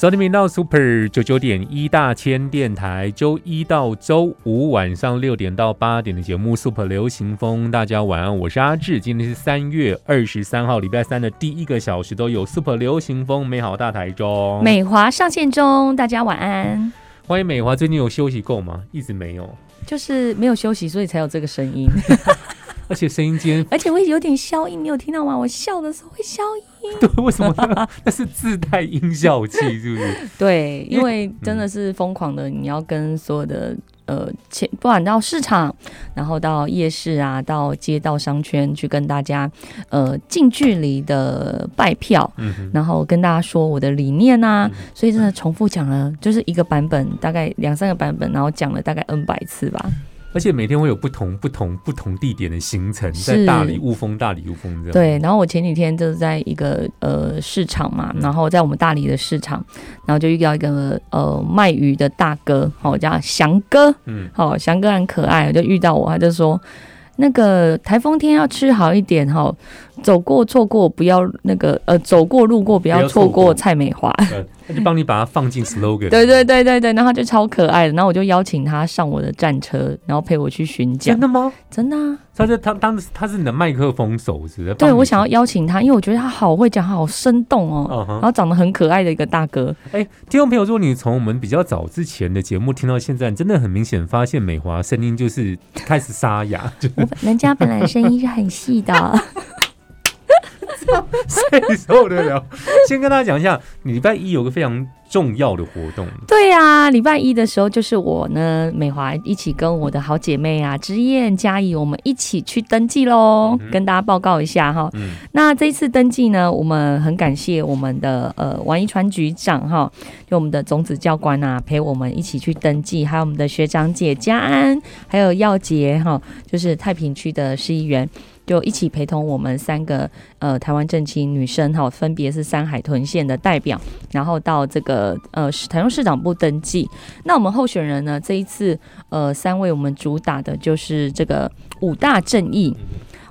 收听频道 Super 九九点一大千电台，周一到周五晚上六点到八点的节目 Super 流行风，大家晚安，我是阿志，今天是三月二十三号，礼拜三的第一个小时都有 Super 流行风，美好大台中，美华上线中，大家晚安。欢迎美华，最近有休息够吗？一直没有，就是没有休息，所以才有这个声音，而且声音间 而且会有点消音，你有听到吗？我笑的时候会消音。对，为什么呢？那是自带音效器，是不是？对，因为真的是疯狂的，你要跟所有的呃前，不管到市场，然后到夜市啊，到街道商圈去跟大家呃近距离的拜票，嗯，然后跟大家说我的理念啊，所以真的重复讲了，就是一个版本，大概两三个版本，然后讲了大概 N 百次吧。而且每天会有不同、不同、不同地点的行程，在大理、雾峰、大理、雾峰这样。对，然后我前几天就是在一个呃市场嘛，然后在我们大理的市场，然后就遇到一个呃卖鱼的大哥，好、叫翔哥，嗯，好、翔哥很可爱，就遇到我，他就说。那个台风天要吃好一点哈，走过错过不要那个呃，走过路过不要错过蔡美华。呃，他就帮你把它放进 slogan。对对对对对，然后他就超可爱的，然后我就邀请他上我的战车，然后陪我去巡讲真，的吗？真的啊。他是他当他是你的麦克风手，是？对我想要邀请他，因为我觉得他好会讲，他好生动哦，然后长得很可爱的一个大哥。哎，听众朋友，如果你从我们比较早之前的节目听到现在，真的很明显发现美华声音就是开始沙哑，就我人家本来声音是很细的，谁受得了？先跟大家讲一下，你礼拜一有个非常重要的活动，对呀、礼拜一的时候就是我呢，美华一起跟我的好姐妹啊，之燕、嘉怡，我们一起去登记喽，嗯跟大家报告一下哈。嗯，那这一次登记呢，我们很感谢我们的呃王一川局长哈，就我们的种子教官啊，陪我们一起去登记，还有我们的学长姐嘉安，还有耀杰哈，就是太平区的市议员。就一起陪同我们三个呃台湾正青女生哈，分别是三海豚县的代表，然后到这个呃市台中市长部登记。那我们候选人呢，这一次呃三位我们主打的就是这个五大正义，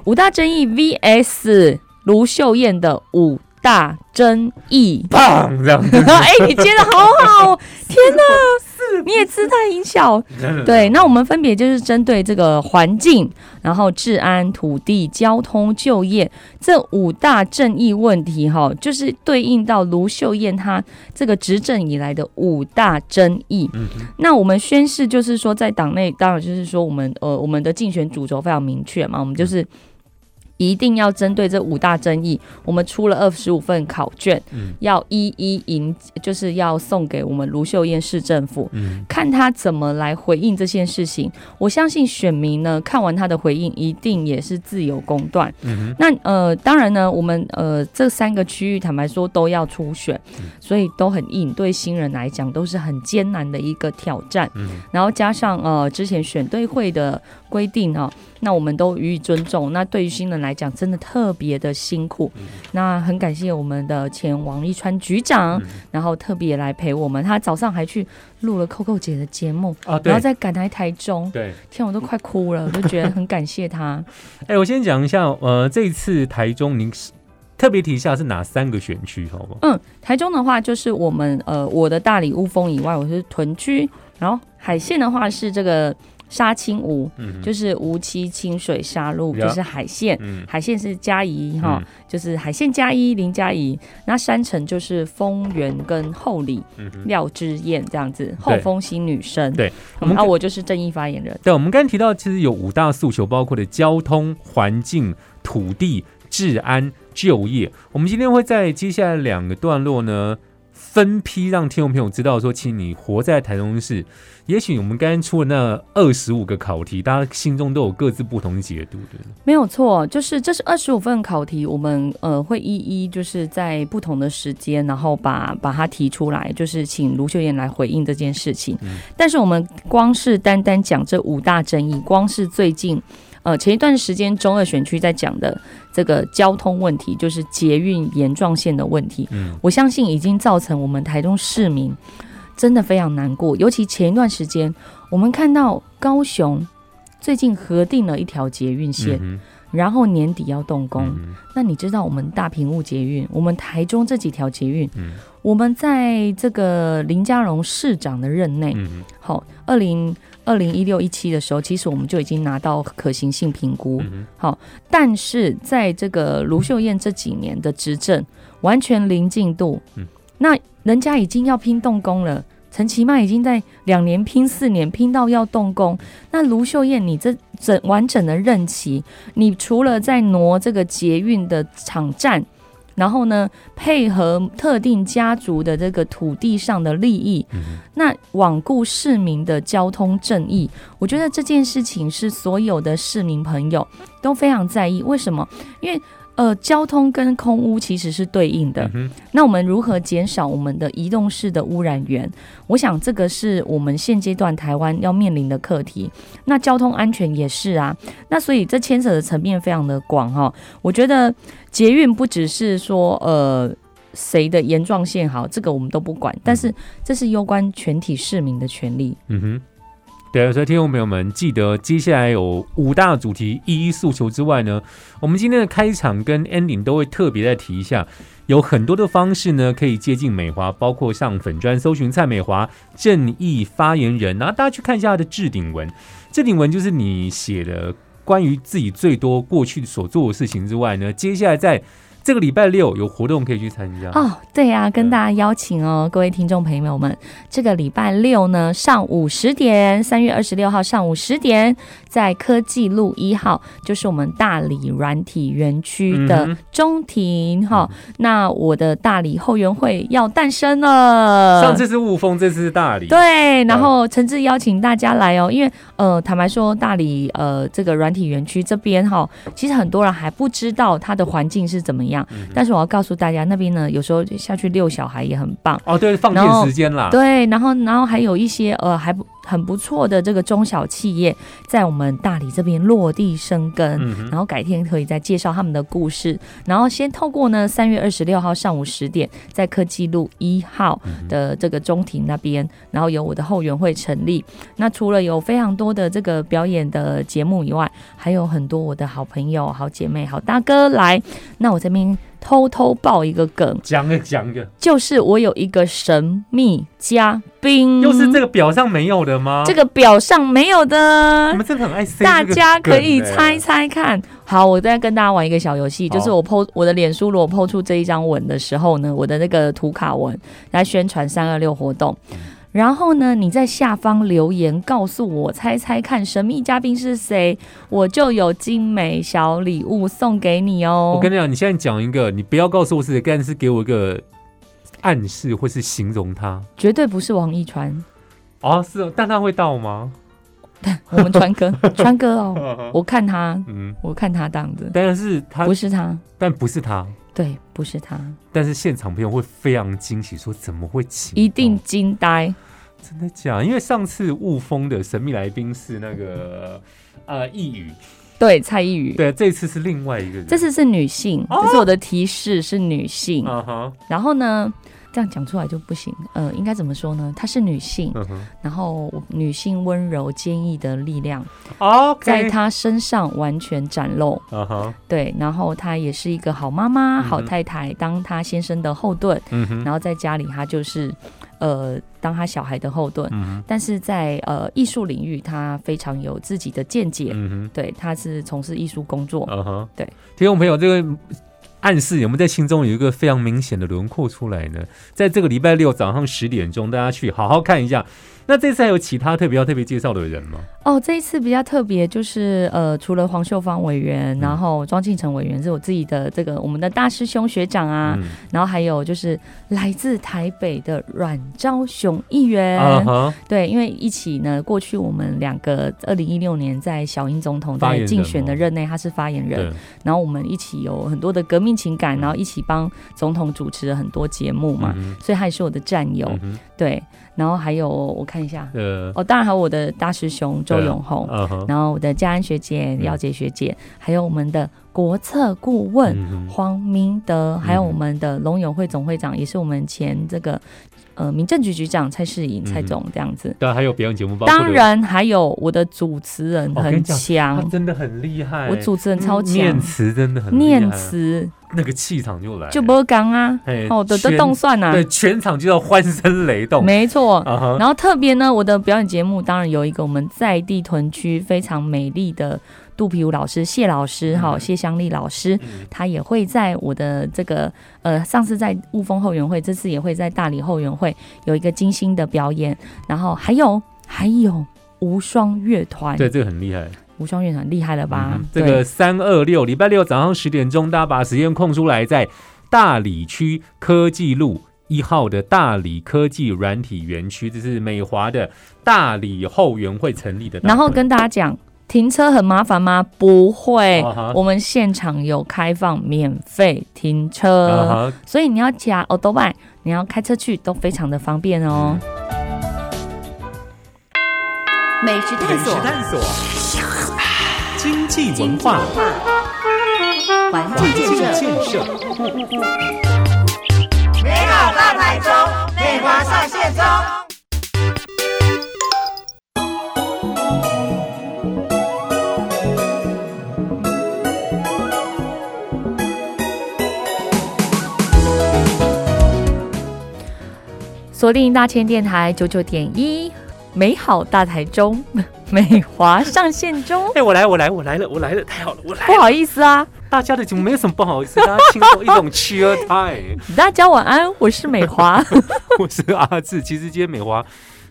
五大正义 VS 卢秀燕的五大争议。棒这样子，哎、你接的好好，天哪！你也姿态音效。对，那我们分别就是针对这个环境，然后治安、土地、交通、就业这五大正义问题，哈，就是对应到卢秀燕她这个执政以来的五大争议。嗯那我们宣誓就是说，在党内当然就是说，我们呃我们的竞选主轴非常明确嘛，我们就是。一定要针对这五大争议，我们出了二十五份考卷，嗯要一一迎，就是要送给我们卢秀燕市政府，嗯看他怎么来回应这件事情。我相信选民呢，看完他的回应，一定也是自由公断。嗯，那呃，当然呢，我们呃这三个区域，坦白说都要初选，所以都很硬，对新人来讲都是很艰难的一个挑战。嗯然后加上呃之前选对会的规定哦，那我们都予以尊重。那对于新人来讲，真的特别的辛苦。那很感谢我们的前王一川局长，嗯然后特别来陪我们。他早上还去录了 Coco 姐的节目，然后再赶来台中。对，天，我都快哭了，我就觉得很感谢他。哎，我先讲一下，呃，这一次台中您是特别提一下是哪三个选区，好吗？嗯，台中的话就是我们呃我的大理雾峰以外，我是屯区，然后海线的话是这个沙清吴，嗯，就是无期清水沙路，呀就是海线。嗯海线是嘉怡哈，嗯就是海线嘉一林嘉怡，那山城就是丰原跟后里嗯。廖之燕这样子，后丰新女生。对，我们嗯啊，我就是正义发言人。对，我们刚才提到，其实有五大诉求，包括的交通、环境、土地、治安、就业。我们今天会在接下来两个段落呢，分批让听众朋友知道说，其实你活在台中市，也许我们刚刚出的那二十五个考题，大家心中都有各自不同解读的。没有错，就是这是二十五份考题，我们呃会一一就是在不同的时间，然后把把它提出来，就是请卢秀燕来回应这件事情。但是我们光是单单讲这五大争议，光是最近。呃，前一段时间中二选区在讲的这个交通问题，就是捷运沿状线的问题。嗯，我相信已经造成我们台中市民真的非常难过。尤其前一段时间，我们看到高雄最近核定了一条捷运线，然后年底要动工。那你知道我们大屏雾捷运，我们台中这几条捷运，我们在这个林佳荣市长的任内，好，二零。二零一六一七的时候，其实我们就已经拿到可行性评估，好，但是在这个卢秀燕这几年的执政，完全零进度。那人家已经要拼动工了，陈其迈已经在两年拼四年，拼到要动工。那卢秀燕，你这整完整的任期，你除了在挪这个捷运的场站。然后呢，配合特定家族的这个土地上的利益，那罔顾市民的交通正义，我觉得这件事情是所有的市民朋友都非常在意。为什么？因为。呃，交通跟空污其实是对应的。那我们如何减少我们的移动式的污染源？我想这个是我们现阶段台湾要面临的课题。那交通安全也是啊。那所以这牵扯的层面非常的广哈。我觉得捷运不只是说呃谁的严状线好，这个我们都不管。但是这是攸关全体市民的权利。嗯哼。对，所以听众朋友们记得，接下来有五大主题一一诉求之外呢，我们今天的开场跟 ending 都会特别再提一下，有很多的方式呢可以接近美华，包括上粉砖搜寻蔡美华正义发言人，然后大家去看一下他的置顶文，置顶文就是你写的关于自己最多过去所做的事情之外呢，接下来在。这个礼拜六有活动可以去参加哦，对呀，跟大家邀请哦，各位听众朋友们，这个礼拜六呢，上午十点，三月二十六号上午十点，在科技路一号，就是我们大理软体园区的中庭哈。那我的大理后援会要诞生了，上次是雾峰，这次是大理，对，然后诚挚邀请大家来哦，因为呃，坦白说，大理呃这个软体园区这边哈，其实很多人还不知道它的环境是怎么样。但是我要告诉大家，那边呢，有时候下去遛小孩也很棒哦。对，放电时间啦。对，然后，然后还有一些呃，还不。很不错的这个中小企业在我们大理这边落地生根，然后改天可以再介绍他们的故事。然后先透过呢，三月二十六号上午十点，在科技路一号的这个中庭那边，然后有我的后援会成立。那除了有非常多的这个表演的节目以外，还有很多我的好朋友、好姐妹、好大哥来。那我这边。偷偷爆一个梗，讲个讲个，就是我有一个神秘嘉宾，又是这个表上没有的吗？这个表上没有的，你们真的很爱大家可以猜猜看。好，我再跟大家玩一个小游戏，就是我 PO 我的脸书，如果 PO 出这一张文的时候呢，我的那个图卡文来宣传三二六活动。然后呢，你在下方留言告诉我，猜猜看神秘嘉宾是谁，我就有精美小礼物送给你哦。我跟你讲，你现在讲一个，你不要告诉我是谁，但是给我一个暗示或是形容他，绝对不是王一川。哦，是哦，但他会到吗？我们川哥，川哥哦，我看他，嗯，我看他当的，但是他不是他，但不是他。对，不是他，但是现场朋友会非常惊喜，说怎么会请？一定惊呆，真的假？因为上次雾峰的神秘来宾是那个呃易宇，对蔡易宇，对，这次是另外一个人，这次是女性，这是我的提示是女性，然后呢？这样讲出来就不行。呃，应该怎么说呢？她是女性，然后女性温柔坚毅的力量，在她身上完全展露。对，然后她也是一个好妈妈、好太太，当她先生的后盾。然后在家里，她就是呃，当她小孩的后盾。但是在呃艺术领域，她非常有自己的见解。对，她是从事艺术工作。对，听众朋友，这个。暗示有没有在心中有一个非常明显的轮廓出来呢？在这个礼拜六早上十点钟，大家去好好看一下。那这次还有其他特别要特别介绍的人吗？哦，这一次比较特别，就是呃，除了黄秀芳委员，嗯。然后庄敬成委员是我自己的这个我们的大师兄学长啊，嗯。然后还有就是来自台北的阮昭雄议员，对，因为一起呢，过去我们两个二零一六年在小英总统在竞选的哦任内，他是发言人，对，然后我们一起有很多的革命情感，嗯。然后一起帮总统主持了很多节目嘛，嗯所以他也是我的战友，嗯对，然后还有我看一下，哼呃，哦，当然还有我的大师兄周永红。啊，然后我的嘉安学姐、嗯。廖杰学姐，还有我们的国策顾问嗯黄明德，还有嗯我们的龙友会总会长，也是我们前这个呃民政局局长蔡世颖蔡嗯总这样子。当然还有表演节目，包当然还有我的主持人很强，真的很厉害，我主持人超强。念，词真的很厉害念，词那个气场就来了，就不讲啊，嘿哦，的动算啊，对，全场就要欢声雷动，没错。然后特别呢，我的表演节目当然有一个我们在地屯区非常美丽的肚皮舞老师谢老师哈、嗯谢香丽老师，嗯。他也会在我的这个呃上次在雾峰后援会，这次也会在大理后援会有一个精心的表演，然后还有还有无双乐团，对，这个很厉害。无双院长厉害了吧？这个三二六礼拜六早上十点钟，大家把时间空出来，在大理区科技路一号的大理科技软体园区，这是美华的大理后援会成立的。然后跟大家讲。停车很麻烦吗？不会我们现场有开放免费停车。所以你要加 o d o b i 你要开车去都非常的方便哦。美食探索，探索，经济文化，环境建设，美好大台中，内华上线中。锁定大千电台九九点一，美好大台中，美华上线中。哎，我来，我来，我来了，我来了，太好了，我来不好意思啊，大家的节目没有什么不好意思，大家轻松一种 cheer time。大家晚安，我是美华。我是阿志。其实今天美华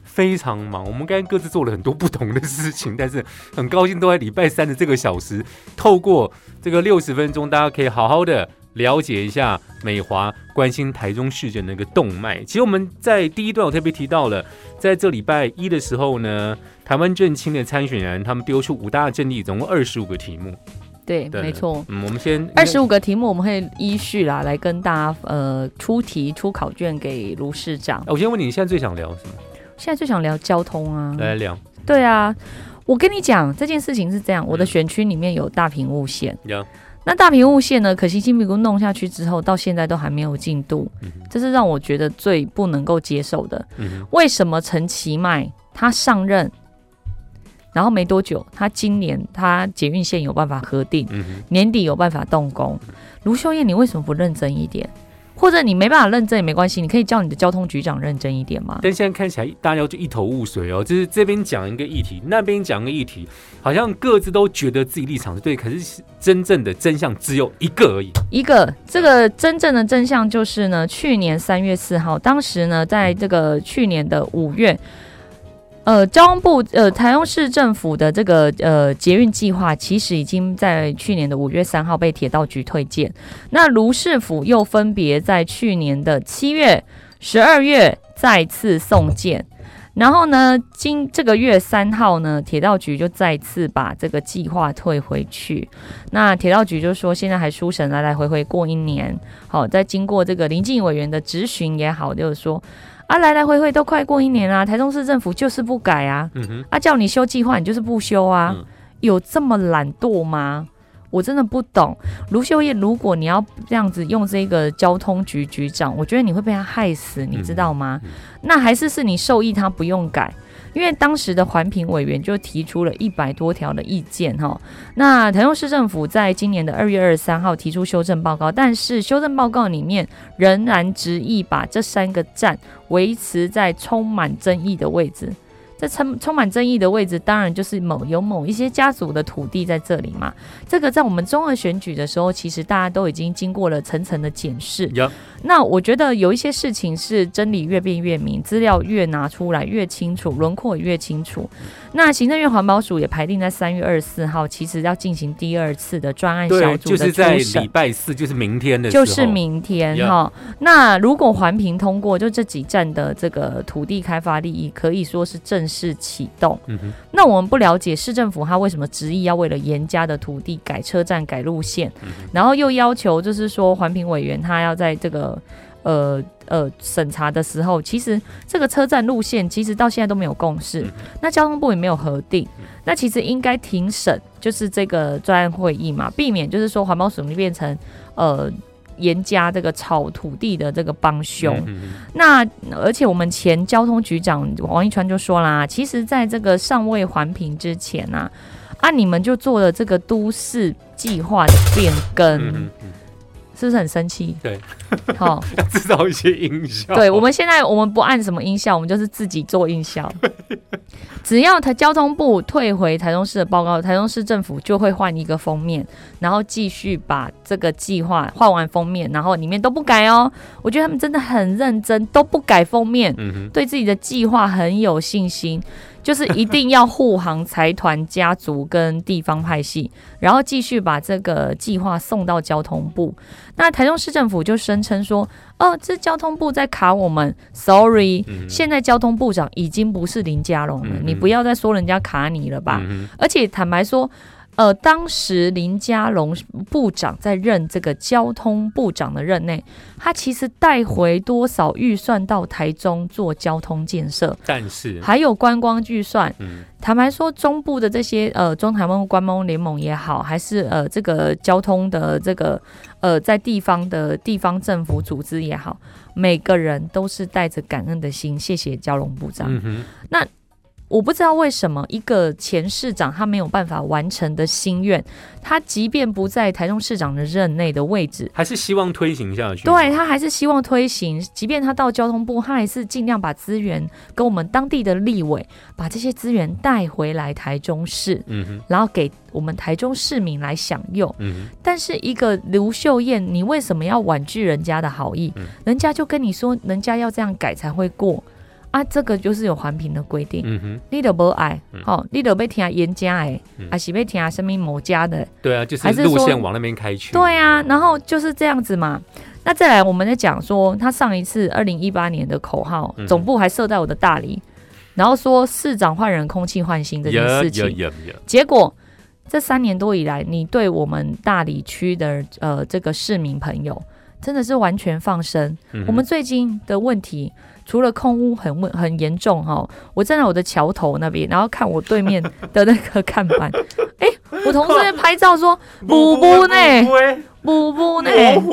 非常忙，我们刚刚各自做了很多不同的事情，但是很高兴都在礼拜三的这个小时，透过这个六十分钟，大家可以好好的了解一下美华关心台中市的那个动脉。其实我们在第一段我特别提到了，在这礼拜一的时候呢，台湾正青的参选人他们丢出五大阵地，总共二十五个题目。对，对没错。嗯，我们先二十五个题目，我们会依序啦来跟大家呃出题出考卷给卢市长。我先问你，你现在最想聊什么？现在最想聊交通啊，来聊对啊，我跟你讲这件事情是这样，我的选区里面有大屏雾线，聊。那大屏雾线呢，可行性评估弄下去之后，到现在都还没有进度，这是让我觉得最不能够接受的。嗯为什么陈其迈他上任，然后没多久，他今年他捷运线有办法核定，嗯。年底有办法动工？卢秀燕，你为什么不认真一点？或者你没办法认证也没关系，你可以叫你的交通局长认真一点嘛？但现在看起来大家就一头雾水哦，就是这边讲一个议题，那边讲一个议题，好像各自都觉得自己立场是对，可是真正的真相只有一个而已。一个，这个真正的真相就是呢，去年三月四号，当时呢，在这个去年的五月，呃，交通部呃台中市政府的这个呃捷运计划，其实已经在去年的五月三号被铁道局推荐。那卢市府又分别在去年的七月、十二月再次送件。然后呢，今这个月三号呢，铁道局就再次把这个计划退回去。那铁道局就说，现在还书审来来回回过一年，好，在经过这个林静委员的质询也好，就是说啊，来来回回都快过一年啦、台中市政府就是不改啊，嗯，啊，叫你修计划你就是不修啊，嗯有这么懒惰吗？我真的不懂，卢秀燕，如果你要这样子用这个交通局局长，我觉得你会被他害死，你知道吗？嗯那还是是你授意他不用改，因为当时的环评委员就提出了一百多条的意见哈。那台中市政府在今年的二月二十三号提出修正报告，但是修正报告里面仍然执意把这三个站维持在充满争议的位置。这充充满争议的位置，当然就是某有某一些家族的土地在这里嘛。这个在我们中二选举的时候，其实大家都已经经过了层层的检视。那我觉得有一些事情是真理越辩越明，资料越拿出来越清楚，轮廓越清楚。那行政院环保署也排定在三月二十四号，其实要进行第二次的专案小组的就是在礼拜四，就是明天的，就是明天哈。那如果环评通过，就这几站的这个土地开发利益可以说是正式启动。嗯哼。那我们不了解市政府他为什么执意要为了严家的土地改车站、改路线，然后又要求就是说环评委员他要在这个。呃呃，审查的时候，其实这个车站路线其实到现在都没有共识，那交通部也没有核定，那其实应该庭审，就是这个专案会议嘛，避免就是说环保署变成呃严加这个炒土地的这个帮凶。那而且我们前交通局长王一川就说啦，其实在这个尚未环评之前啊，啊你们就做了这个都市计划的变更。是不是很生气？对，好，要制造一些音效。对，我们现在我们不按什么音效，我们就是自己做音效。只要台交通部退回台中市的报告，台中市政府就会换一个封面，然后继续把这个计划换完封面，然后里面都不改哦。我觉得他们真的很认真，都不改封面，对自己的计划很有信心。就是一定要护航财团家族跟地方派系，然后继续把这个计划送到交通部。那台中市政府就声称说：“哦，这交通部在卡我们，sorry，现在交通部长已经不是林佳龙了，你不要再说人家卡你了吧。”而且坦白说。呃，当时林佳龙部长在任这个交通部长的任内，他其实带回多少预算到台中做交通建设？但是还有观光预算。嗯，坦白说，中部的这些呃中台湾观光联盟也好，还是呃这个交通的这个呃在地方的地方政府组织也好，每个人都是带着感恩的心，谢谢蛟龙部长。嗯哼，那。我不知道为什么一个前市长他没有办法完成的心愿，他即便不在台中市长的任内的位置，还是希望推行下去。对他还是希望推行，即便他到交通部，他还是尽量把资源跟我们当地的立委把这些资源带回来台中市，嗯哼，然后给我们台中市民来享用。嗯哼，但是一个刘秀燕，你为什么要婉拒人家的好意？人家就跟你说，人家要这样改才会过。啊，这个就是有环评的规定。嗯哼，你都不爱，好，你都被听严家哎，还是被听什么某家的？对啊，就是路线往那边开去。对啊，然后就是这样子嘛。那再来，我们在讲说，他上一次二零一八年的口号，总部还设在我的大理，然后说市长换人，空气换新这件事情。结果这三年多以来，你对我们大理区的呃这个市民朋友，真的是完全放生。我们最近的问题。除了空屋很问很严重哈，我站在我的桥头那边，然后看我对面 的那个看板，哎，我同事在 拍照说补补呢，补补呢，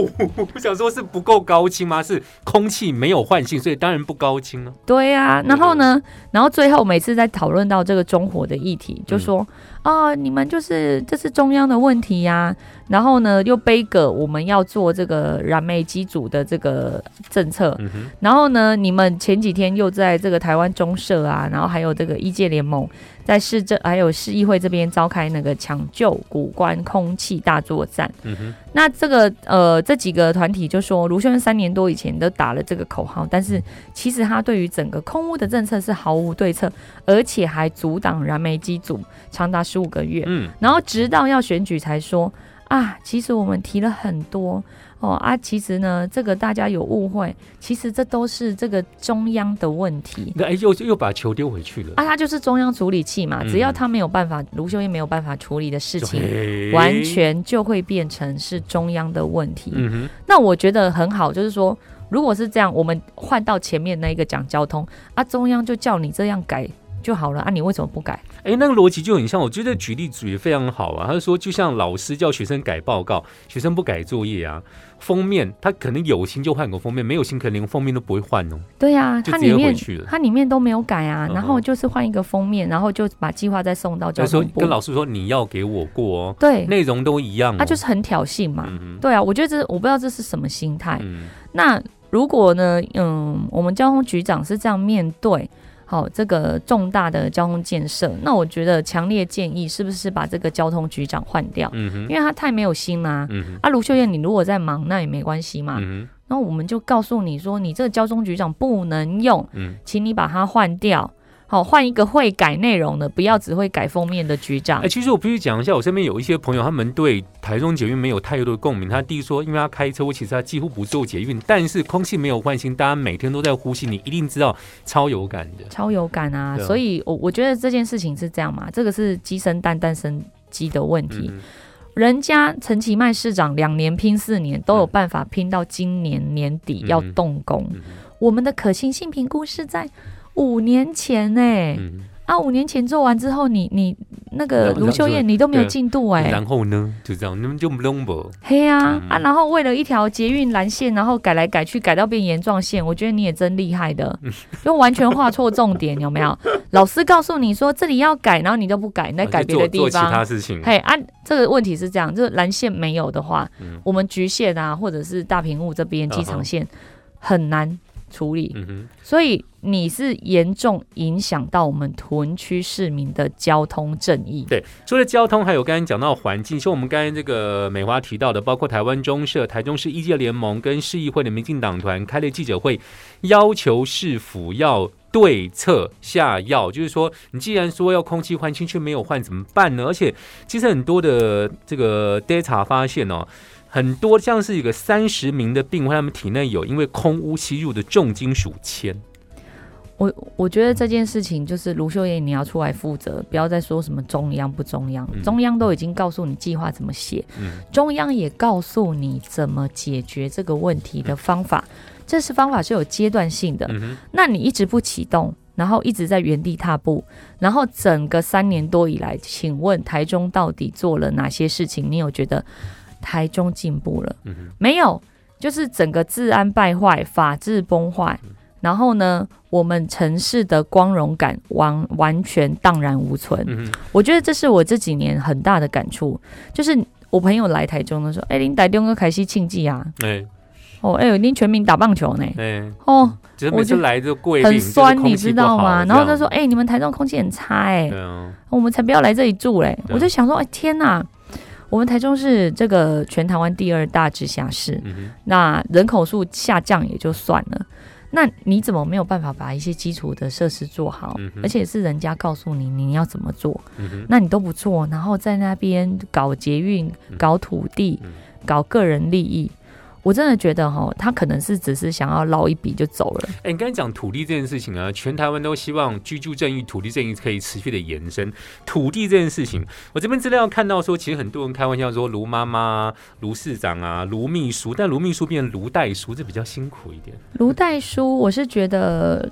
我想说是不够高清吗？是空气没有换性，所以当然不高清了。对呀，然后呢，然后最后每次在讨论到这个中火的议题，就说。啊！你们就是这是中央的问题呀，然后呢又背个我们要做这个燃煤机组的这个政策，然后呢你们前几天又在这个台湾中社啊，然后还有这个一界联盟。在市政还有市议会这边召开那个抢救古关空气大作战。嗯哼，那这个呃这几个团体就说，卢秀燕三年多以前都打了这个口号，但是其实他对于整个空屋的政策是毫无对策，而且还阻挡燃煤机组长达十五个月。嗯，然后直到要选举才说啊，其实我们提了很多。哦啊，其实呢，这个大家有误会，其实这都是这个中央的问题。那哎，又又把球丢回去了。啊，他就是中央处理器嘛，只要他没有办法，卢秀燕没有办法处理的事情，完全就会变成是中央的问题。嗯哼，那我觉得很好，就是说，如果是这样，我们换到前面那一个讲交通，啊，中央就叫你这样改。就好了啊！你为什么不改？哎，那个逻辑就很像。我觉得举例举的非常好啊。他说，就像老师叫学生改报告，学生不改作业啊，封面他可能有心就换个封面，没有心可能连封面都不会换哦。对呀，他里面他里面都没有改啊，然后就是换一个封面，然后就把计划再送到教通部。跟老师说你要给我过哦，对，内容都一样，他就是很挑衅嘛。对啊，我觉得这我不知道这是什么心态。那如果呢，嗯，我们交通局长是这样面对。好这个重大的交通建设，那我觉得强烈建议是不是把这个交通局长换掉，因为他太没有心啦、啊，卢秀燕，你如果在忙，那也没关系嘛。那我们就告诉你说，你这个交通局长不能用，嗯，请你把它换掉。好，换一个会改内容的，不要只会改封面的局长哎、。其实我必须讲一下，我身边有一些朋友，他们对台中捷运没有太多的共鸣。他第一说，因为他开车，我其实他几乎不坐捷运，但是空气没有换新，大家每天都在呼吸，你一定知道超有感的。超有感啊！所以我我觉得这件事情是这样嘛，这个是鸡生蛋，蛋生鸡的问题。嗯人家陈其迈市长两年拼四年，都有办法拼到今年年底嗯要动工。嗯我们的可行性评估是在五年前呢、嗯，啊，五年前做完之后，你你那个卢秀燕你都没有进度哎、然后呢，就这样，你们就 number，嘿呀嗯。啊，然后为了一条捷运蓝线，然后改来改去，改到变岩状线，我觉得你也真厉害的，就完全画错重点，有没有？老师告诉你说这里要改，然后你都不改，你在改别的地做做其他方。事情。嘿啊，这个问题是这样，就是蓝线没有的话，嗯。我们局限啊，或者是大屏幕这边机场线很难处理，所以你是严重影响到我们屯区市民的交通正义。对，除了交通，还有刚才讲到环境，像我们刚才这个美华提到的，包括台湾中社、台中市一届联盟跟市议会的民进党团开了记者会，要求市府要对策下药，就是说，你既然说要空气换新，却没有换，怎么办呢？而且，其实很多的这个 data 发现哦。很多像是一个三十名的病患，他们体内有因为空污吸入的重金属铅。我我觉得这件事情就是卢秀燕，你要出来负责，不要再说什么中央不中央，嗯中央都已经告诉你计划怎么写，嗯中央也告诉你怎么解决这个问题的方法，这是方法是有阶段性的。嗯，那你一直不启动，然后一直在原地踏步，然后整个三年多以来，请问台中到底做了哪些事情？你有觉得台中进步了？嗯，没有，就是整个治安败坏，法治崩坏，然后呢，我们城市的光荣感完完全荡然无存。嗯，我觉得这是我这几年很大的感触，就是我朋友来台中的时候，哎、林台中跟凯西庆记啊，哎。哦，哎、呦，您全民打棒球呢，哎，哦，我就来就贵很酸，你知道吗？然后他说，哎、你们台中空气很差、哎，啊，我们才不要来这里住嘞！对啊。我就想说，哎、天哪！我们台中是这个全台湾第二大直辖市，嗯。那人口数下降也就算了，那你怎么没有办法把一些基础的设施做好？嗯而且是人家告诉你你要怎么做，嗯，那你都不做，然后在那边搞捷运、搞土地、嗯。搞个人利益，我真的觉得哈，他可能是只是想要捞一笔就走了。哎、你刚才讲土地这件事情啊，全台湾都希望居住正义、土地正义可以持续的延伸。土地这件事情，我这边资料看到说，其实很多人开玩笑说卢妈妈、卢市长啊、卢秘书，但卢秘书变成卢代书，这比较辛苦一点。卢代书，我是觉得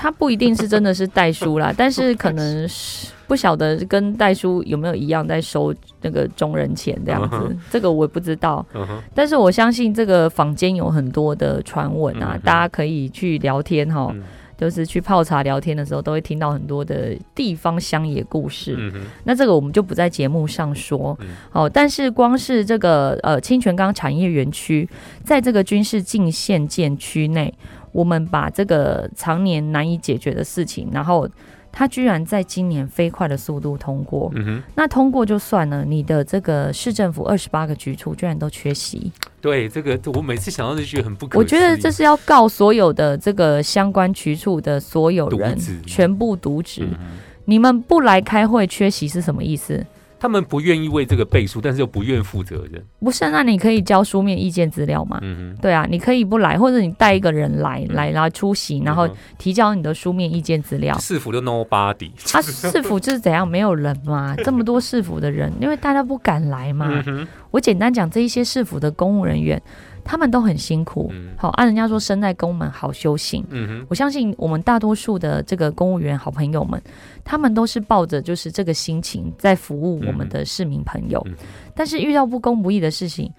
他不一定是真的是代书啦，但是可能是不晓得跟代书有没有一样在收那个中人钱这样子 嗯，这个我也不知道。但是我相信这个坊间有很多的传闻啊，大家可以去聊天哈，嗯。就是去泡茶聊天的时候，都会听到很多的地方乡野故事。嗯，那这个我们就不在节目上说。嗯，好、但是光是这个呃清泉岗产业园区，在这个军事禁限建区内，我们把这个常年难以解决的事情，然后它居然在今年飞快的速度通过。那通过就算了，你的这个市政府二十八个局处居然都缺席，对，这个我每次想到这句很不可我觉得这是要告所有的这个相关局处的所有人全部渎职。嗯你们不来开会缺席是什么意思？他们不愿意为这个背书，但是又不愿负责任。不是，那你可以交书面意见资料嘛？嗯哼，对啊，你可以不来，或者你带一个人来，嗯来来出席，然后提交你的书面意见资料。市府就 nobody。他市府就是怎样，没有人嘛，这么多市府的人，因为大家不敢来嘛。嗯，我简单讲，这一些市府的公务人员，他们都很辛苦。嗯好，按人家说身在公门好修行。嗯哼，我相信我们大多数的这个公务员好朋友们，他们都是抱着就是这个心情在服务我们的市民朋友。嗯但是遇到不公不义的事情，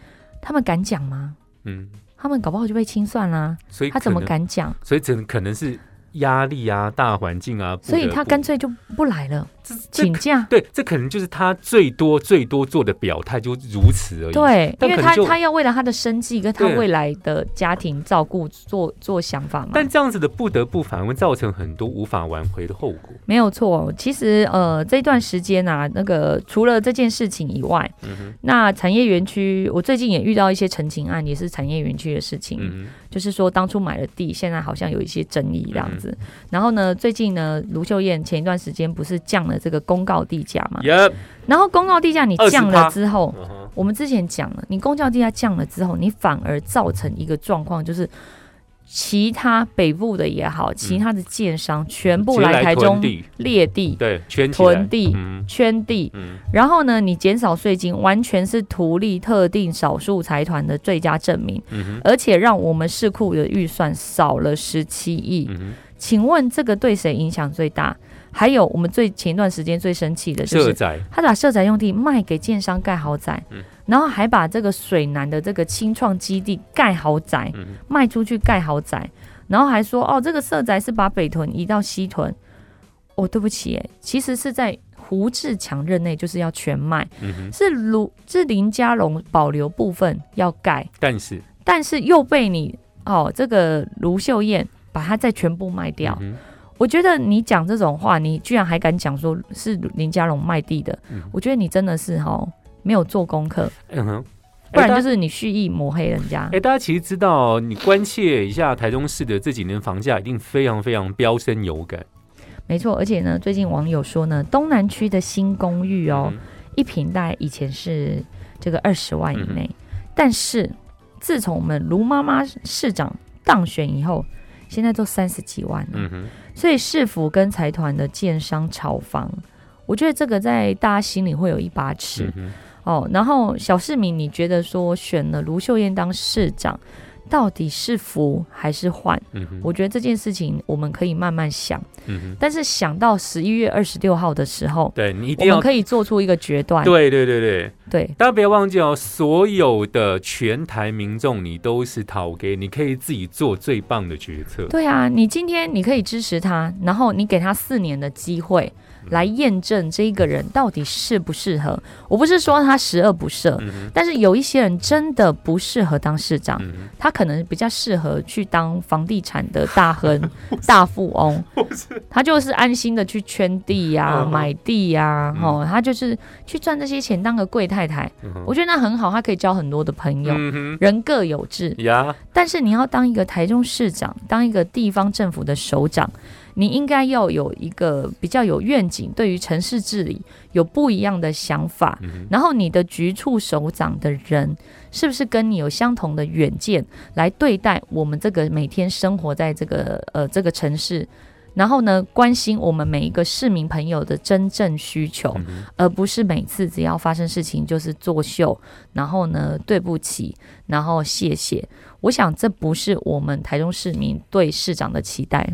他们敢讲吗？嗯，他们搞不好就被清算啦、所以他怎么？敢讲？所以只能可能是压力啊、大环境啊，所以他干脆脆就不来了，请假。对，这可能就是他最多最多做的表态，就如此而已。对，因为他他要为了他的生计跟他未来的家庭照顾做做想法嘛。但这样子的不得不反而会造成很多无法挽回的后果。没有错，其实呃这段时间啊，那个除了这件事情以外，嗯，那产业园区我最近也遇到一些陈情案，也是产业园区的事情。嗯就是说当初买了地，现在好像有一些争议这样子。嗯然后呢，最近呢，卢秀燕前一段时间不是降了这个公告地价嘛。然后公告地价你降了之后，我们之前讲了，你公告地价降了之后，你反而造成一个状况，就是其他北部的也好，其他的建商全部来台中列地、对，圈囤地嗯。圈地，嗯。然后呢，你减少税金，完全是图利特定少数财团的最佳证明，嗯而且让我们市库的预算少了十七亿。嗯，请问这个对谁影响最大？还有我们最前一段时间最生气的就是，他把社宅用地卖给建商盖豪宅，嗯。然后还把这个水南的这个清创基地盖豪宅，嗯。卖出去盖豪宅，然后还说哦，这个社宅是把北屯移到西屯。哦，对不起，哎，其实是在胡志强任内就是要全卖，嗯，是卢是林家龙保留部分要盖，但是。但是又被你哦这个卢秀燕把它再全部卖掉。我觉得你讲这种话，你居然还敢讲说是林家龙卖地的，嗯。我觉得你真的是哈没有做功课，嗯哼，不然就是你蓄意抹黑人家。哎、大家其实知道，你关切一下台中市的这几年房价，一定非常非常飙升有感。没错，而且呢，最近网友说呢，东南区的新公寓哦，嗯一平大概以前是这个二十万以嗯内，但是自从我们卢妈妈市长当选以后，现在都三十几万了。嗯哼，所以市府跟财团的建商炒房，我觉得这个在大家心里会有一把尺、嗯，哦。然后小市民，你觉得说选了卢秀燕当市长，到底是福还是患？嗯，我觉得这件事情我们可以慢慢想，嗯，但是想到十一月二十六号的时候，对你一定要我们可以做出一个决断。对对对对，对大家不要忘记哦，所有的全台民众，你都是讨给，你可以自己做最棒的决策。对啊，你今天你可以支持他，然后你给他四年的机会来验证这一个人到底适不适合。我不是说他十恶不赦，嗯，但是有一些人真的不适合当市长，嗯，他可能比较适合去当房地产的大亨、大富翁，他就是安心的去圈地呀、嗯买地呀、嗯哦，他就是去赚这些钱当个贵太太。嗯我觉得那很好，他可以交很多的朋友。嗯，人各有志，呀，但是你要当一个台中市长，当一个地方政府的首长，你应该要有一个比较有愿景，对于城市治理有不一样的想法。嗯，然后你的局处首长的人，是不是跟你有相同的远见来对待我们这个每天生活在这个呃这个城市？然后呢，关心我们每一个市民朋友的真正需求，嗯而不是每次只要发生事情就是作秀，然后呢对不起，然后谢谢。我想这不是我们台中市民对市长的期待。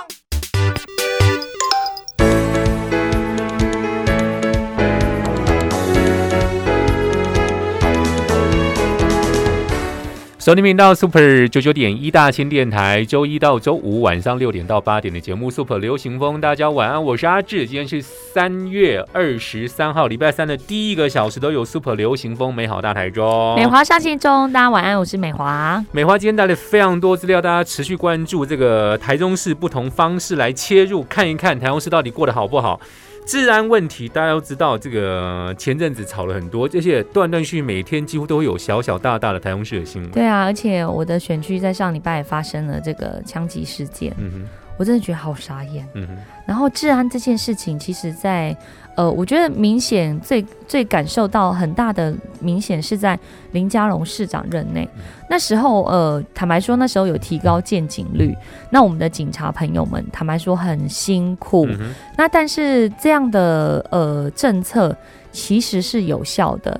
收听频道 Super 九九点一大千电台，周一到周五晚上六点到八点的节目 Super 流行风，大家晚安，我是阿志，今天是三月二十三号，礼拜三的第一个小时都有 Super 流行风，美好大台中。美华上线中，大家晚安，我是美华。美华今天带来非常多资料，大家持续关注这个台中市不同方式来切入，看一看台中市到底过得好不好。治安问题大家都知道，这个前阵子吵了很多，而且断断续续每天几乎都会有小小大大的台风市的新闻。对啊，而且我的选区在上礼拜也发生了这个枪击事件，嗯哼，我真的觉得好傻眼。嗯哼，然后治安这件事情，其实在呃，我觉得明显最最感受到很大的明显是在林佳龙市长任内，那时候呃，坦白说那时候有提高见警率，那我们的警察朋友们坦白说很辛苦，嗯哼，那但是这样的呃政策其实是有效的。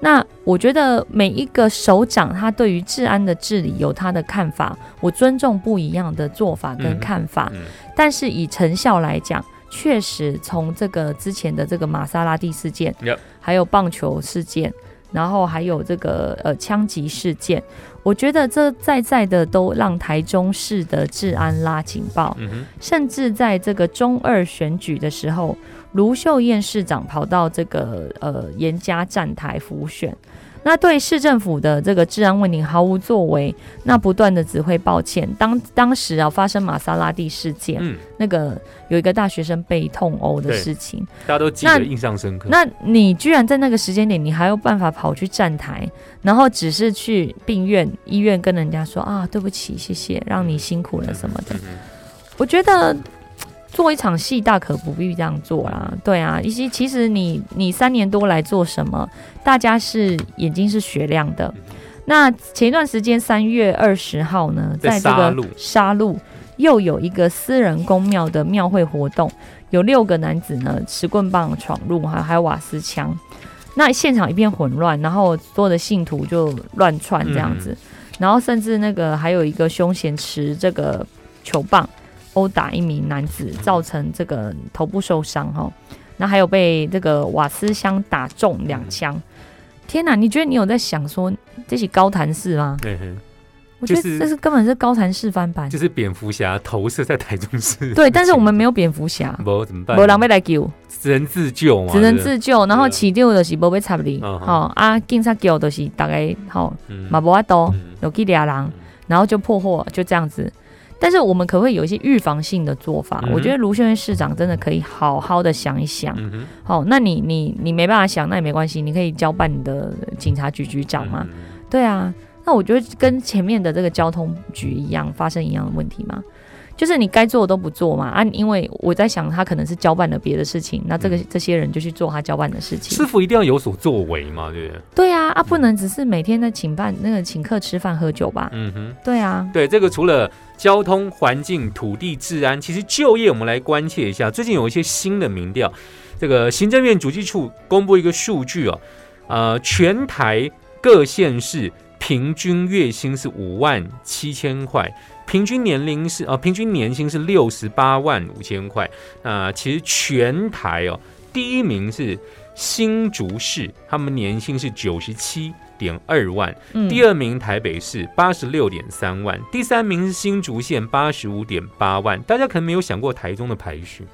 那我觉得每一个首长他对于治安的治理有他的看法，我尊重不一样的做法跟看法。嗯但是以成效来讲，确实从这个之前的这个玛莎拉蒂事件还有棒球事件，然后还有这个呃枪击事件，我觉得这在在的都让台中市的治安拉警报。嗯，甚至在这个中二选举的时候，卢秀燕市长跑到这个呃严家站台辅选，那对市政府的这个治安问题毫无作为，那不断的只会抱歉。当当时啊发生玛莎拉蒂事件，嗯，那个有一个大学生被痛殴的事情，大家都记得印象深刻。那你居然在那个时间点，你还有办法跑去站台，然后只是去病院、医院跟人家说啊，对不起，谢谢，让你辛苦了什么的。我觉得做一场戏大可不必这样做啦。对啊，以及其实你你三年多来做什么，大家是眼睛是雪亮的。那前一段时间三月二十号呢，在在这个沙鹿又有一个私人公庙的庙会活动，有六个男子呢持棍棒闯入，还还有瓦斯枪。那现场一片混乱，然后所有的信徒就乱窜这样子，然后甚至那个还有一个凶嫌持这个球棒殴打一名男子，造成这个头部受伤哈。那还有被这个瓦斯箱打中两枪。天哪，你觉得你有在想说这是高谭市吗？对哼，我觉得这是根本是高谭市翻版。就是蝙蝠侠投射在台中市。对，但是我们没有蝙蝠侠，不怎么办？没人要来救，只能自救嘛，只能自救。然后起掉的是无被插你，嗯吼啊，警察救的是大概吼嗯嘛无法度，嗯有去俩人，嗯然后就破获，就这样子。但是我们可不可以有一些预防性的做法？嗯我觉得卢秀燕市长真的可以好好的想一想。好、那你你你没办法想，那也没关系，你可以交办你的警察局局长嘛。嗯对啊，那我觉得跟前面的这个交通局一样，发生一样的问题嘛。就是你该做的都不做嘛啊！因为我在想，他可能是交办了别的事情，那这个、嗯这些人就去做他交办的事情师。傅一定要有所作为嘛，对不对？对啊，啊不能只是每天在请办那个请客吃饭喝酒吧？嗯哼。对啊，对，这个除了交通、环境、土地、治安，其实就业我们来关切一下。最近有一些新的民调，这个行政院主计处公布一个数据哦，呃，全台各县市平均月薪是五万七千块，平均年龄是呃平均年薪是六十八万五千块。那、其实全台哦，第一名是新竹市，他们年薪是九十七点二万。嗯，第二名台北市八十六点三万，第三名是新竹县八十五点八万。大家可能没有想过台中的排序，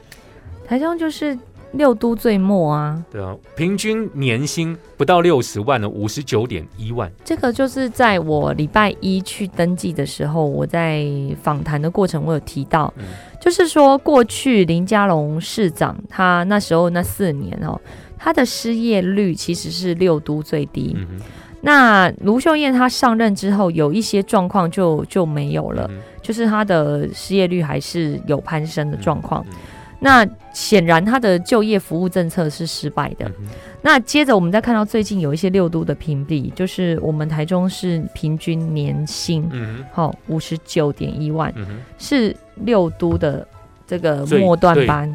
台中就是六都最末啊，对啊，平均年薪不到六十万的，五十九点一万。这个就是在我礼拜一去登记的时候，我在访谈的过程，我有提到，嗯就是说过去林佳龙市长他那时候那四年哦，他的失业率其实是六都最低。那卢秀燕她上任之后，有一些状况就就没有了，嗯就是她的失业率还是有攀升的状况。嗯那显然她的就业服务政策是失败的。嗯那接着我们再看到最近有一些六都的评比，就是我们台中市平均年薪好五十九点一万，嗯，是六都的这个末段班，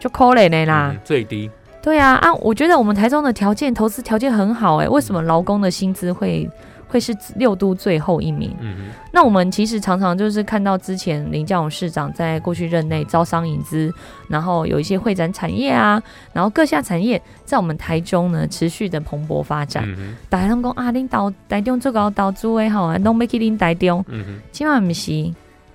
就可怜的啦。最低，对啊，啊，我觉得我们台中的条件投资条件很好哎、为什么劳工的薪资会会是六都最后一名？嗯哼那我们其实常常就是看到之前林佳龙市长在过去任内招商引资，然后有一些会展产业啊，然后各项产业在我们台中呢持续的蓬勃发展。大家拢讲啊，恁投台中最高投资的吼，拢要去恁台中，嗯哼今晚不是，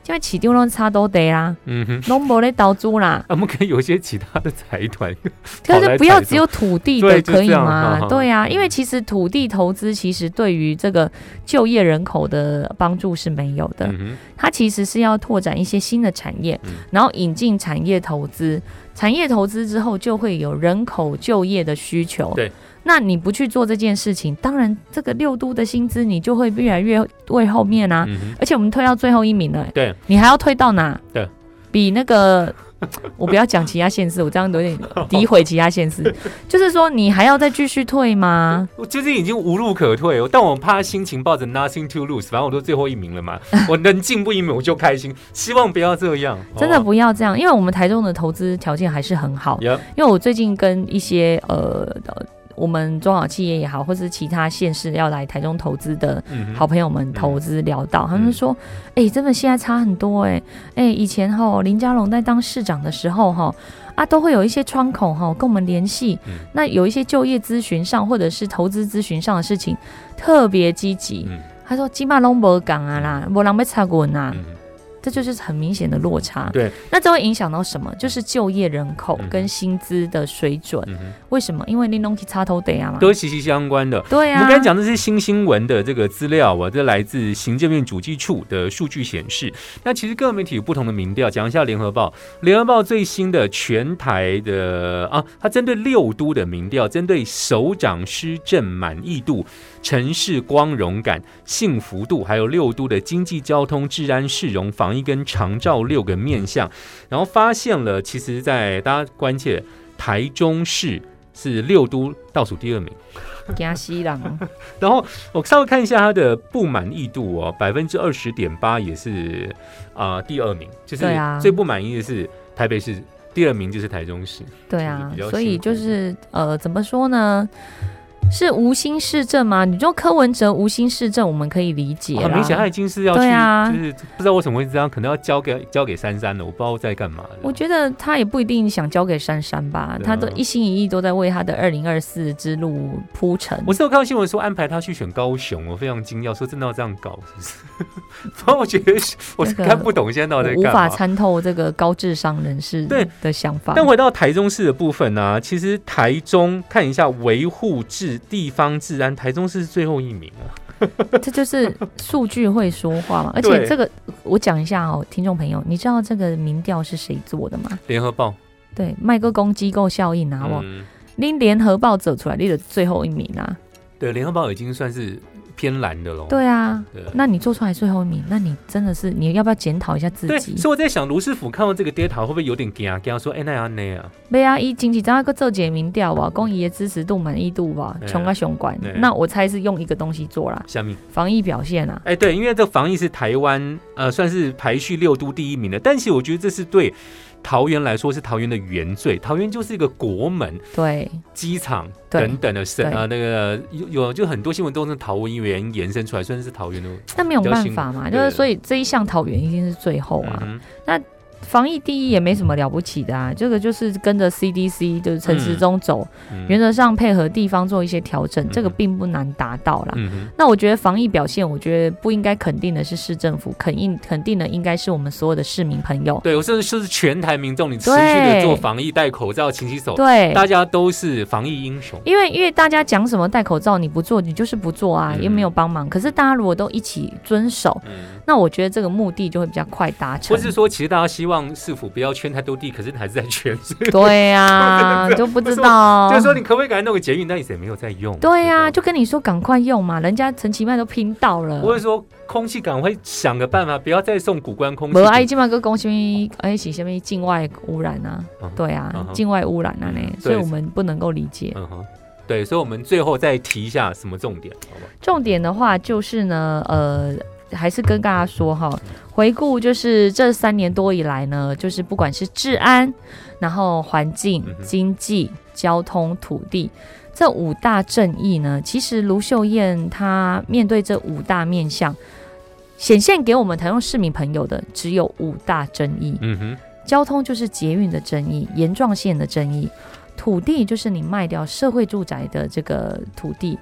今晚市场拢差多得啦，嗯哼。拢无咧投资啦。啊我们可以有一些其他的财团，可是不要只有土地的可以吗对呀、因为其实土地投资其实对于这个就业人口的帮助是没有的，它其实是要拓展一些新的产业嗯，然后引进产业投资。产业投资之后，就会有人口就业的需求。对，那你不去做这件事情，当然这个六都的薪资你就会越来越为后面啊。嗯，而且我们退到最后一名了、对，你还要退到哪？对，比那个 我不要讲其他县市，我这样有点诋毁其他县市。就是说，你还要再继续退吗？我最近已经无路可退，但我怕心情抱着 nothing to lose，反正我都最后一名了嘛，我能进步一名我就开心，希望不要这样，真的不要这样，因为我们台中的投资条件还是很好。呀，因为我最近跟一些呃呃我们中小企业也好，或是其他县市要来台中投资的好朋友们投资聊到，他们说，哎、真的现在差很多哎、哎、以前哈林佳龙在当市长的时候哈。啊，都会有一些窗口哈，跟我们联系。嗯那有一些就业咨询上，或者是投资咨询上的事情，特别积极。嗯他说：“金马龙博港啊啦，博人被插滚啊，嗯这就是很明显的落差。对，那这会影响到什么？就是就业人口嗯跟薪资的水准。为什么？因为你东西插头得啊嘛。都息息相关的。对啊。我们刚才讲的是新新闻的这个资料啊，这来自行政院主计处的数据显示，那其实各媒体有不同的民调，讲一下联合报，联合报最新的全台的啊，它针对六都的民调，针对首长施政满意度、城市光荣感、幸福度，还有六都的经济、交通、治安、市容、防疫跟长照六个面向，然后发现了，其实，在大家关切台中市是六都倒数第二名。惊死人，然后我稍微看一下他的不满意度哦，百分之二十点八也是啊、呃第二名，就是最不满意的是台北市，第二名就是台中市。对啊，所以就是呃，怎么说呢？是无心市政吗？你说柯文哲无心市政，我们可以理解啦。很明显，他已经是要去，啊就是不知道为什么会这样，可能要交给交给珊珊了，我不知道在干嘛。我觉得他也不一定想交给珊珊吧，啊他都一心一意都在为他的二零二四之路铺陈。我是有看到新闻说安排他去选高雄，我非常惊讶，说真的要这样搞是不是？反正我觉得我是那个看不懂现在到底在无。法参透这个高智商人士对的想法。但回到台中市的部分呢、其实台中看一下维护治地方治安，台中市是最后一名啊。这就是数据会说话嘛。而且这个我讲一下哦，听众朋友，你知道这个民调是谁做的吗？联合报，对，麦克公机构效应啊，我嗯，拎联合报走出来，立的最后一名啊。对，联合报已经算是偏蓝的喽。对啊，对那你做出来最后一名，那你真的是你要不要检讨一下自对，己？所以我在想，卢师傅看到这个 data 会不会有点惊啊？跟他说，哎、那样那样，没啊，伊经济怎个做解民调吧，公益的支持度、满意度吧，对穷啊熊管。那我猜是用一个东西做啦，下面，防疫表现啊。哎、对，因为这防疫是台湾呃算是排序六都第一名的，但其实我觉得这是对桃园来说是桃园的原罪，桃园就是一个国门、对机场对等等的省啊，那个有有就很多新闻都是桃园延伸出来，虽然是桃园的。那没有办法嘛，就是所以这一项桃园一定是最后啊。嗯防疫第一也没什么了不起的啊，这个就是跟着 CDC 就是陈时中走，哼原则上配合地方做一些调整，这个嗯并不难达到啦。嗯，那我觉得防疫表现，我觉得不应该肯定的是市政府，肯定肯定的应该是我们所有的市民朋友。对我甚至是全台民众，你持续的做防疫、戴口罩、勤洗手，对，大家都是防疫英雄。因为因为大家讲什么戴口罩你不做，你就是不做啊，嗯也没有帮忙。可是大家如果都一起遵守，嗯，那我觉得这个目的就会比较快达成不。是说，其实大家希望市府不要圈太多地，可是还是在圈，对 呀、就不知道。就是说你可不可以赶快弄个捷运？但你也没有在用。对呀、吧就跟你说赶快用嘛，人家陈其迈都拼到了。或者说空气赶快想个办法，不要再送古关空气。无爱今嘛个讲什么？哎是什么境外污染啊？嗯对啊嗯，境外污染啊呢，所以我们不能够理解。嗯哼，对，所以我们最后再提一下什么重点，好吧？重点的话就是呢，呃，还是跟大家说哈，回顾就是这三年多以来呢，就是不管是治安，然后环境经济、交通、土地这五大正义呢，其实卢秀燕她面对这五大面向，显现给我们台中市民朋友的只有五大争议。嗯哼，交通就是捷运的争议，沿状线的争议；土地就是你卖掉社会住宅的这个土地。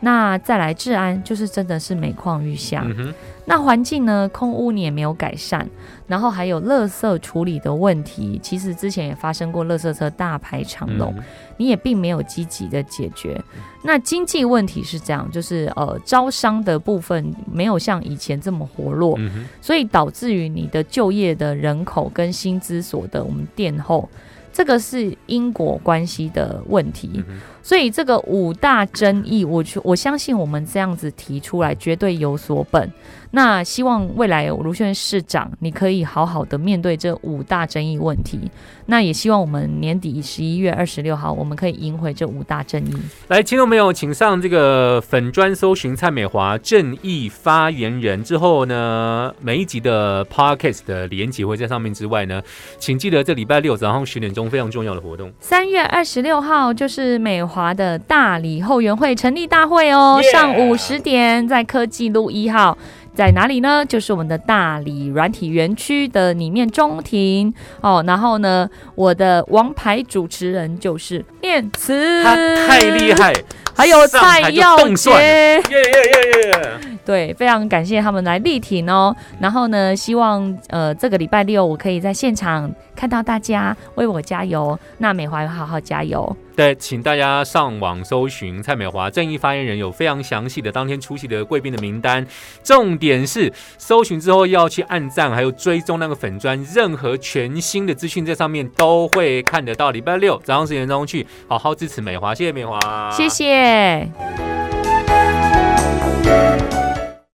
那再来治安，就是真的是每况愈下。嗯，那环境呢，空污你也没有改善，然后还有垃圾处理的问题，其实之前也发生过垃圾车大排长龙，嗯你也并没有积极的解决。那经济问题是这样，就是呃招商的部分没有像以前这么活络，嗯，所以导致于你的就业的人口跟薪资所得我们垫后，这个是因果关系的问题。所以这个五大争议，我去我相信我们这样子提出来绝对有所本。那希望未来卢秀燕市长，你可以好好的面对这五大争议问题。那也希望我们年底十一月二十六号，我们可以赢回这五大争议。来，听众朋友，请上这个粉专搜寻蔡美华正义发言人之后呢，每一集的 podcast 的连结会在上面之外呢，请记得这礼拜六早上十点钟。非常重要的活动。三月二十六号就是美华的大理后援会成立大会哦上午十点在科技路一号。在哪里呢？就是我们的大理软体园区的里面中庭哦。然后呢，我的王牌主持人就是念慈，他太厉，害，还有蔡耀杰。耶耶耶耶！对，非常感谢他们来力挺哦。然后呢，希望呃这个礼拜六我可以在现场看到大家为我加油。那美华要好好加油。对，请大家上网搜寻蔡美华正义发言人，有非常详细的当天出席的贵宾的名单。重点是搜寻之后要去按赞，还有追踪那个粉砖，任何全新的资讯在上面都会看得到。礼拜六早上十点钟去好好支持美华，谢谢美华，谢谢。